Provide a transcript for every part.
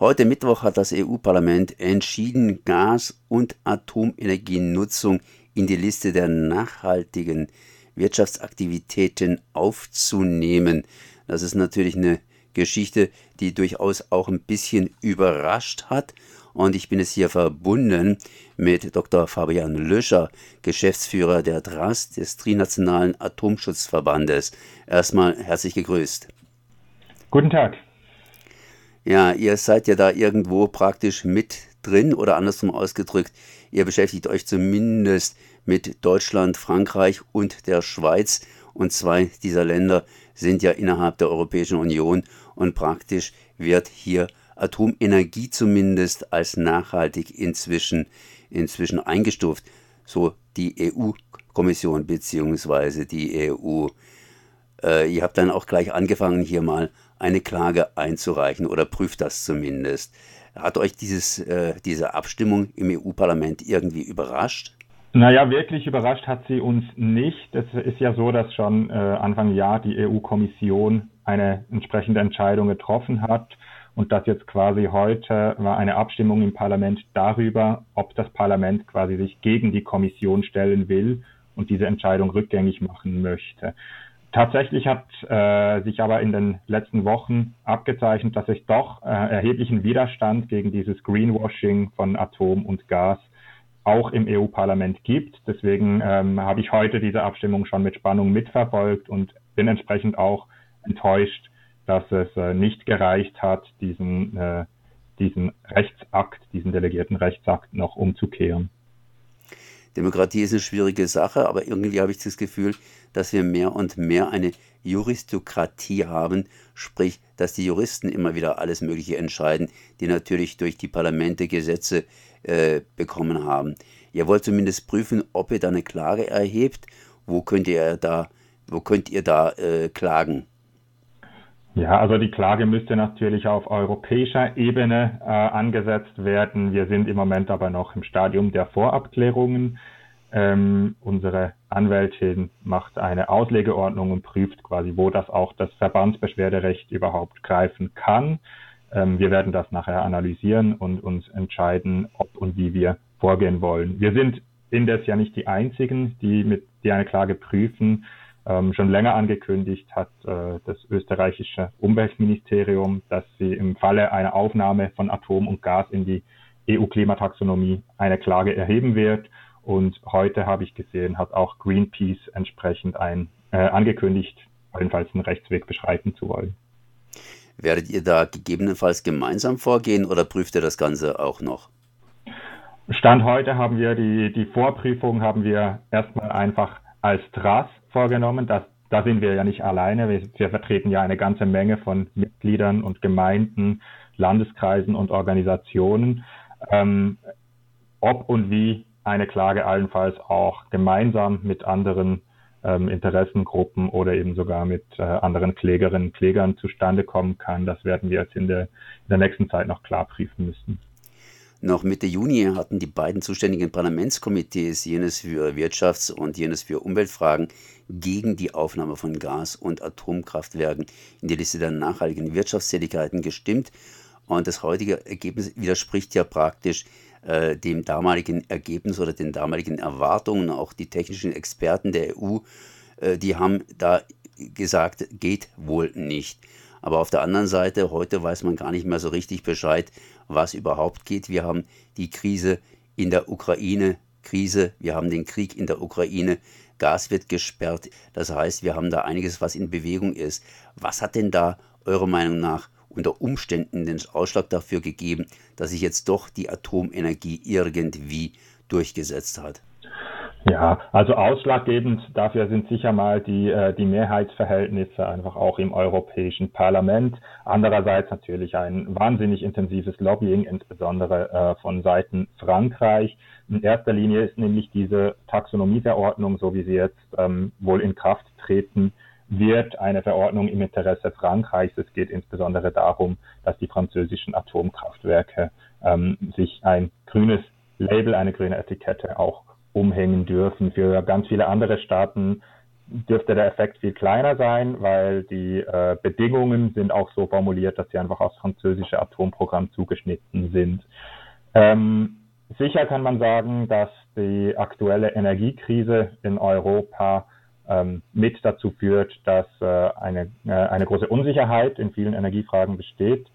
Heute Mittwoch hat das EU-Parlament entschieden, Gas- und Atomenergienutzung in die Liste der nachhaltigen Wirtschaftsaktivitäten aufzunehmen. Das ist natürlich eine Geschichte, die durchaus auch ein bisschen überrascht hat. Und ich bin es hier verbunden mit Dr. Fabian Löscher, Geschäftsführer der DRAS, des Trinationalen Atomschutzverbandes. Erstmal herzlich gegrüßt. Guten Tag. Ja, ihr seid ja da irgendwo praktisch mit drin oder andersrum ausgedrückt, ihr beschäftigt euch zumindest mit Deutschland, Frankreich und der Schweiz. Und zwei dieser Länder sind ja innerhalb der Europäischen Union und praktisch wird hier Atomenergie zumindest als nachhaltig inzwischen, inzwischen eingestuft. So die EU-Kommission bzw. die EU. Äh, ihr habt dann auch gleich angefangen, hier mal eine Klage einzureichen oder prüft das zumindest. Hat euch dieses, äh, diese Abstimmung im EU-Parlament irgendwie überrascht? Naja, wirklich überrascht hat sie uns nicht. Es ist ja so, dass schon äh, Anfang Jahr die EU-Kommission eine entsprechende Entscheidung getroffen hat und dass jetzt quasi heute war eine Abstimmung im Parlament darüber, ob das Parlament quasi sich gegen die Kommission stellen will und diese Entscheidung rückgängig machen möchte. Tatsächlich hat äh, sich aber in den letzten Wochen abgezeichnet, dass es doch äh, erheblichen Widerstand gegen dieses Greenwashing von Atom und Gas auch im EU-Parlament gibt. Deswegen ähm, habe ich heute diese Abstimmung schon mit Spannung mitverfolgt und bin entsprechend auch enttäuscht, dass es äh, nicht gereicht hat, diesen, äh, diesen Rechtsakt, diesen delegierten Rechtsakt noch umzukehren. Demokratie ist eine schwierige Sache, aber irgendwie habe ich das Gefühl, dass wir mehr und mehr eine Juristokratie haben, sprich, dass die Juristen immer wieder alles Mögliche entscheiden, die natürlich durch die Parlamente Gesetze äh, bekommen haben. Ihr wollt zumindest prüfen, ob ihr da eine Klage erhebt. Wo könnt ihr da, wo könnt ihr da äh, klagen? Ja, also die Klage müsste natürlich auf europäischer Ebene äh, angesetzt werden. Wir sind im Moment aber noch im Stadium der Vorabklärungen. Ähm, unsere Anwältin macht eine Auslegeordnung und prüft quasi, wo das auch das Verbandsbeschwerderecht überhaupt greifen kann. Ähm, wir werden das nachher analysieren und uns entscheiden, ob und wie wir vorgehen wollen. Wir sind indes ja nicht die einzigen, die mit die eine Klage prüfen. Ähm, schon länger angekündigt hat äh, das österreichische Umweltministerium, dass sie im Falle einer Aufnahme von Atom und Gas in die EU-Klimataxonomie eine Klage erheben wird. Und heute habe ich gesehen, hat auch Greenpeace entsprechend ein, äh, angekündigt, jedenfalls einen Rechtsweg beschreiten zu wollen. Werdet ihr da gegebenenfalls gemeinsam vorgehen oder prüft ihr das Ganze auch noch? Stand heute haben wir die, die Vorprüfung haben wir erstmal einfach als TRAS vorgenommen. Das, da sind wir ja nicht alleine. Wir, wir vertreten ja eine ganze Menge von Mitgliedern und Gemeinden, Landeskreisen und Organisationen. Ähm, ob und wie eine Klage allenfalls auch gemeinsam mit anderen ähm, Interessengruppen oder eben sogar mit äh, anderen Klägerinnen und Klägern zustande kommen kann. Das werden wir jetzt in der, in der nächsten Zeit noch klar prüfen müssen. Noch Mitte Juni hatten die beiden zuständigen Parlamentskomitees, jenes für Wirtschafts- und jenes für Umweltfragen, gegen die Aufnahme von Gas- und Atomkraftwerken in die Liste der nachhaltigen Wirtschaftstätigkeiten gestimmt. Und das heutige Ergebnis widerspricht ja praktisch äh, dem damaligen Ergebnis oder den damaligen Erwartungen. Auch die technischen Experten der EU, äh, die haben da gesagt, geht wohl nicht. Aber auf der anderen Seite, heute weiß man gar nicht mehr so richtig Bescheid, was überhaupt geht. Wir haben die Krise in der Ukraine, Krise, wir haben den Krieg in der Ukraine, Gas wird gesperrt. Das heißt, wir haben da einiges, was in Bewegung ist. Was hat denn da eurer Meinung nach unter Umständen den Ausschlag dafür gegeben, dass sich jetzt doch die Atomenergie irgendwie durchgesetzt hat? Ja, also ausschlaggebend dafür sind sicher mal die, äh, die Mehrheitsverhältnisse einfach auch im Europäischen Parlament. Andererseits natürlich ein wahnsinnig intensives Lobbying, insbesondere äh, von Seiten Frankreich. In erster Linie ist nämlich diese Taxonomieverordnung, so wie sie jetzt ähm, wohl in Kraft treten wird, eine Verordnung im Interesse Frankreichs. Es geht insbesondere darum, dass die französischen Atomkraftwerke ähm, sich ein grünes Label, eine grüne Etikette auch umhängen dürfen. Für ganz viele andere Staaten dürfte der Effekt viel kleiner sein, weil die äh, Bedingungen sind auch so formuliert, dass sie einfach aufs französische Atomprogramm zugeschnitten sind. Ähm, sicher kann man sagen, dass die aktuelle Energiekrise in Europa ähm, mit dazu führt, dass äh, eine, äh, eine große Unsicherheit in vielen Energiefragen besteht.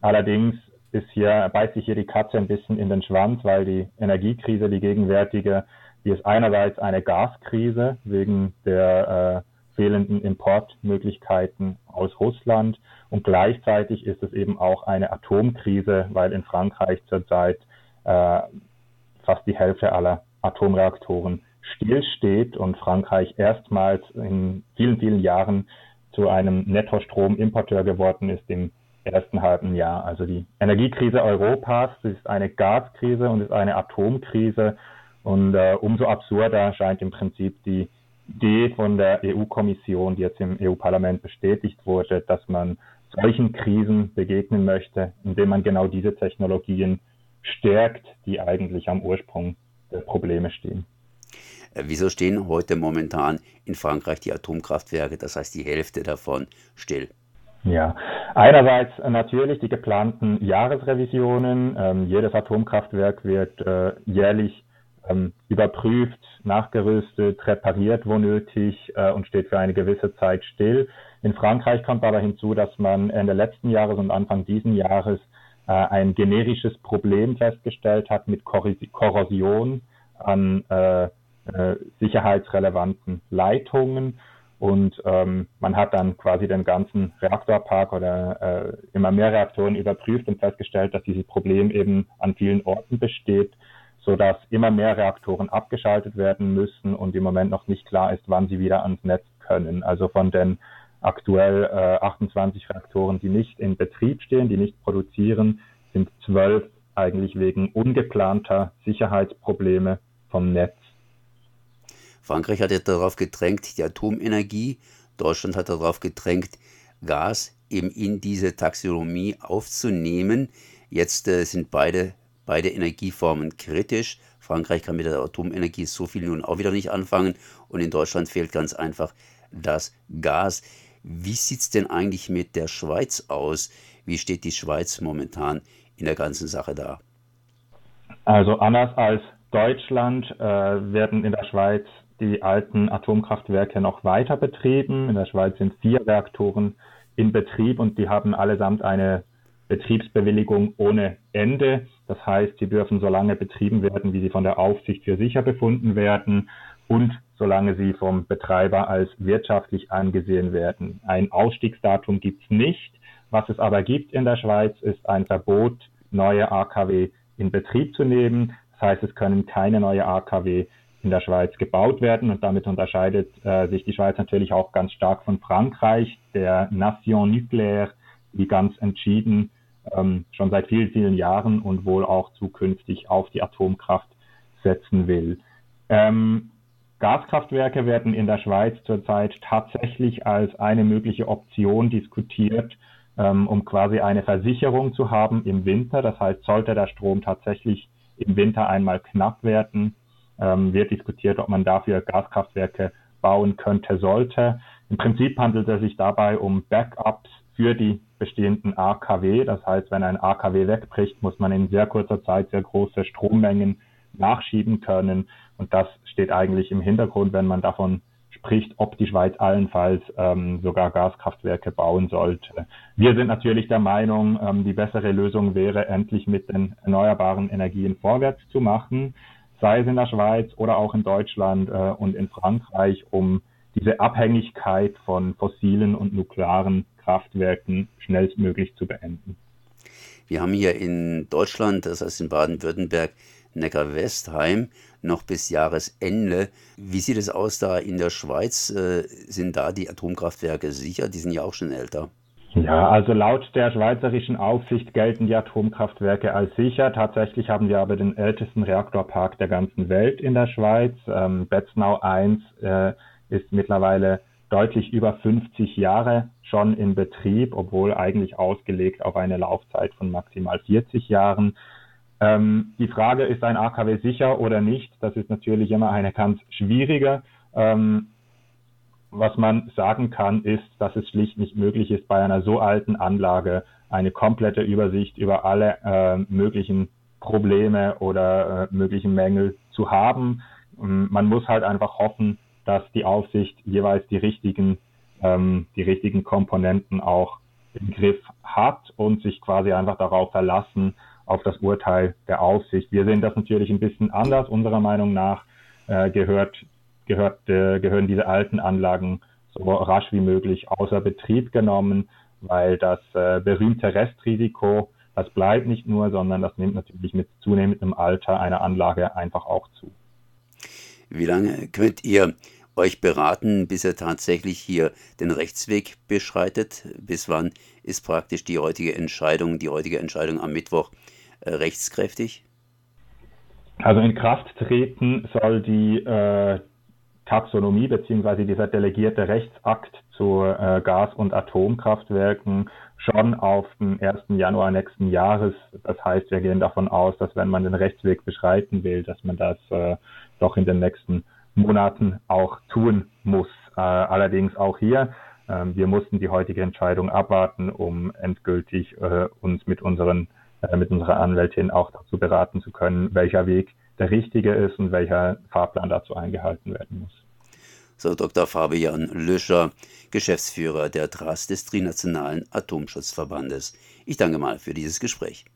Allerdings ist hier, beißt sich hier die Katze ein bisschen in den Schwanz, weil die Energiekrise, die gegenwärtige, die ist einerseits eine Gaskrise wegen der äh, fehlenden Importmöglichkeiten aus Russland und gleichzeitig ist es eben auch eine Atomkrise, weil in Frankreich zurzeit äh, fast die Hälfte aller Atomreaktoren stillsteht und Frankreich erstmals in vielen, vielen Jahren zu einem Nettostromimporteur geworden ist im ersten halben Jahr. Also die Energiekrise Europas ist eine Gaskrise und ist eine Atomkrise. Und äh, umso absurder scheint im Prinzip die Idee von der EU-Kommission, die jetzt im EU-Parlament bestätigt wurde, dass man solchen Krisen begegnen möchte, indem man genau diese Technologien stärkt, die eigentlich am Ursprung der Probleme stehen. Äh, wieso stehen heute momentan in Frankreich die Atomkraftwerke, das heißt die Hälfte davon, still? Ja, einerseits natürlich die geplanten Jahresrevisionen. Ähm, jedes Atomkraftwerk wird äh, jährlich ähm, überprüft, nachgerüstet, repariert, wo nötig äh, und steht für eine gewisse Zeit still. In Frankreich kommt aber hinzu, dass man Ende letzten Jahres und Anfang diesen Jahres äh, ein generisches Problem festgestellt hat mit Korrosion an äh, äh, sicherheitsrelevanten Leitungen. Und ähm, man hat dann quasi den ganzen Reaktorpark oder äh, immer mehr Reaktoren überprüft und festgestellt, dass dieses Problem eben an vielen Orten besteht, so dass immer mehr Reaktoren abgeschaltet werden müssen und im Moment noch nicht klar ist, wann sie wieder ans Netz können. Also von den aktuell äh, 28 Reaktoren, die nicht in Betrieb stehen, die nicht produzieren, sind zwölf eigentlich wegen ungeplanter Sicherheitsprobleme vom Netz Frankreich hat darauf gedrängt, die Atomenergie, Deutschland hat darauf gedrängt, Gas eben in diese Taxonomie aufzunehmen. Jetzt äh, sind beide, beide Energieformen kritisch. Frankreich kann mit der Atomenergie so viel nun auch wieder nicht anfangen und in Deutschland fehlt ganz einfach das Gas. Wie sieht es denn eigentlich mit der Schweiz aus? Wie steht die Schweiz momentan in der ganzen Sache da? Also anders als Deutschland äh, werden in der Schweiz die alten Atomkraftwerke noch weiter betrieben. In der Schweiz sind vier Reaktoren in Betrieb und die haben allesamt eine Betriebsbewilligung ohne Ende. Das heißt, sie dürfen so lange betrieben werden, wie sie von der Aufsicht für sicher befunden werden und solange sie vom Betreiber als wirtschaftlich angesehen werden. Ein Ausstiegsdatum gibt es nicht. Was es aber gibt in der Schweiz, ist ein Verbot, neue AKW in Betrieb zu nehmen. Das heißt, es können keine neue AKW in der Schweiz gebaut werden und damit unterscheidet äh, sich die Schweiz natürlich auch ganz stark von Frankreich, der Nation Nucléaire, die ganz entschieden ähm, schon seit vielen, vielen Jahren und wohl auch zukünftig auf die Atomkraft setzen will. Ähm, Gaskraftwerke werden in der Schweiz zurzeit tatsächlich als eine mögliche Option diskutiert, ähm, um quasi eine Versicherung zu haben im Winter. Das heißt, sollte der Strom tatsächlich im Winter einmal knapp werden, ähm, wird diskutiert, ob man dafür Gaskraftwerke bauen könnte, sollte. Im Prinzip handelt es sich dabei um Backups für die bestehenden AKW. Das heißt, wenn ein AKW wegbricht, muss man in sehr kurzer Zeit sehr große Strommengen nachschieben können. Und das steht eigentlich im Hintergrund, wenn man davon spricht, ob die Schweiz allenfalls ähm, sogar Gaskraftwerke bauen sollte. Wir sind natürlich der Meinung, ähm, die bessere Lösung wäre, endlich mit den erneuerbaren Energien vorwärts zu machen sei es in der Schweiz oder auch in Deutschland äh, und in Frankreich, um diese Abhängigkeit von fossilen und nuklearen Kraftwerken schnellstmöglich zu beenden. Wir haben hier in Deutschland, das heißt in Baden-Württemberg, Neckar-Westheim noch bis Jahresende. Wie sieht es aus da in der Schweiz? Äh, sind da die Atomkraftwerke sicher? Die sind ja auch schon älter. Ja, also laut der schweizerischen Aufsicht gelten die Atomkraftwerke als sicher. Tatsächlich haben wir aber den ältesten Reaktorpark der ganzen Welt in der Schweiz. Ähm, Betznau 1 äh, ist mittlerweile deutlich über 50 Jahre schon in Betrieb, obwohl eigentlich ausgelegt auf eine Laufzeit von maximal 40 Jahren. Ähm, die Frage, ist ein AKW sicher oder nicht, das ist natürlich immer eine ganz schwierige. Ähm, was man sagen kann, ist, dass es schlicht nicht möglich ist, bei einer so alten Anlage eine komplette Übersicht über alle äh, möglichen Probleme oder äh, möglichen Mängel zu haben. Ähm, man muss halt einfach hoffen, dass die Aufsicht jeweils die richtigen, ähm, die richtigen Komponenten auch im Griff hat und sich quasi einfach darauf verlassen, auf das Urteil der Aufsicht. Wir sehen das natürlich ein bisschen anders. Unserer Meinung nach äh, gehört, gehört, äh, gehören diese alten Anlagen so rasch wie möglich außer Betrieb genommen, weil das äh, berühmte Restrisiko das bleibt nicht nur, sondern das nimmt natürlich mit zunehmendem Alter einer Anlage einfach auch zu. Wie lange könnt ihr euch beraten, bis ihr tatsächlich hier den Rechtsweg beschreitet? Bis wann ist praktisch die heutige Entscheidung, die heutige Entscheidung am Mittwoch rechtskräftig? Also in Kraft treten soll die äh, Taxonomie bzw. dieser delegierte Rechtsakt zu äh, Gas- und Atomkraftwerken schon auf den 1. Januar nächsten Jahres. Das heißt, wir gehen davon aus, dass wenn man den Rechtsweg beschreiten will, dass man das äh, doch in den nächsten Monaten auch tun muss. Äh, allerdings auch hier, äh, wir mussten die heutige Entscheidung abwarten, um endgültig äh, uns mit unseren äh, mit unserer Anwältin auch dazu beraten zu können, welcher Weg der richtige ist und welcher Fahrplan dazu eingehalten werden muss so Dr. Fabian Löscher, Geschäftsführer der TRAS des Trinationalen Atomschutzverbandes. Ich danke mal für dieses Gespräch.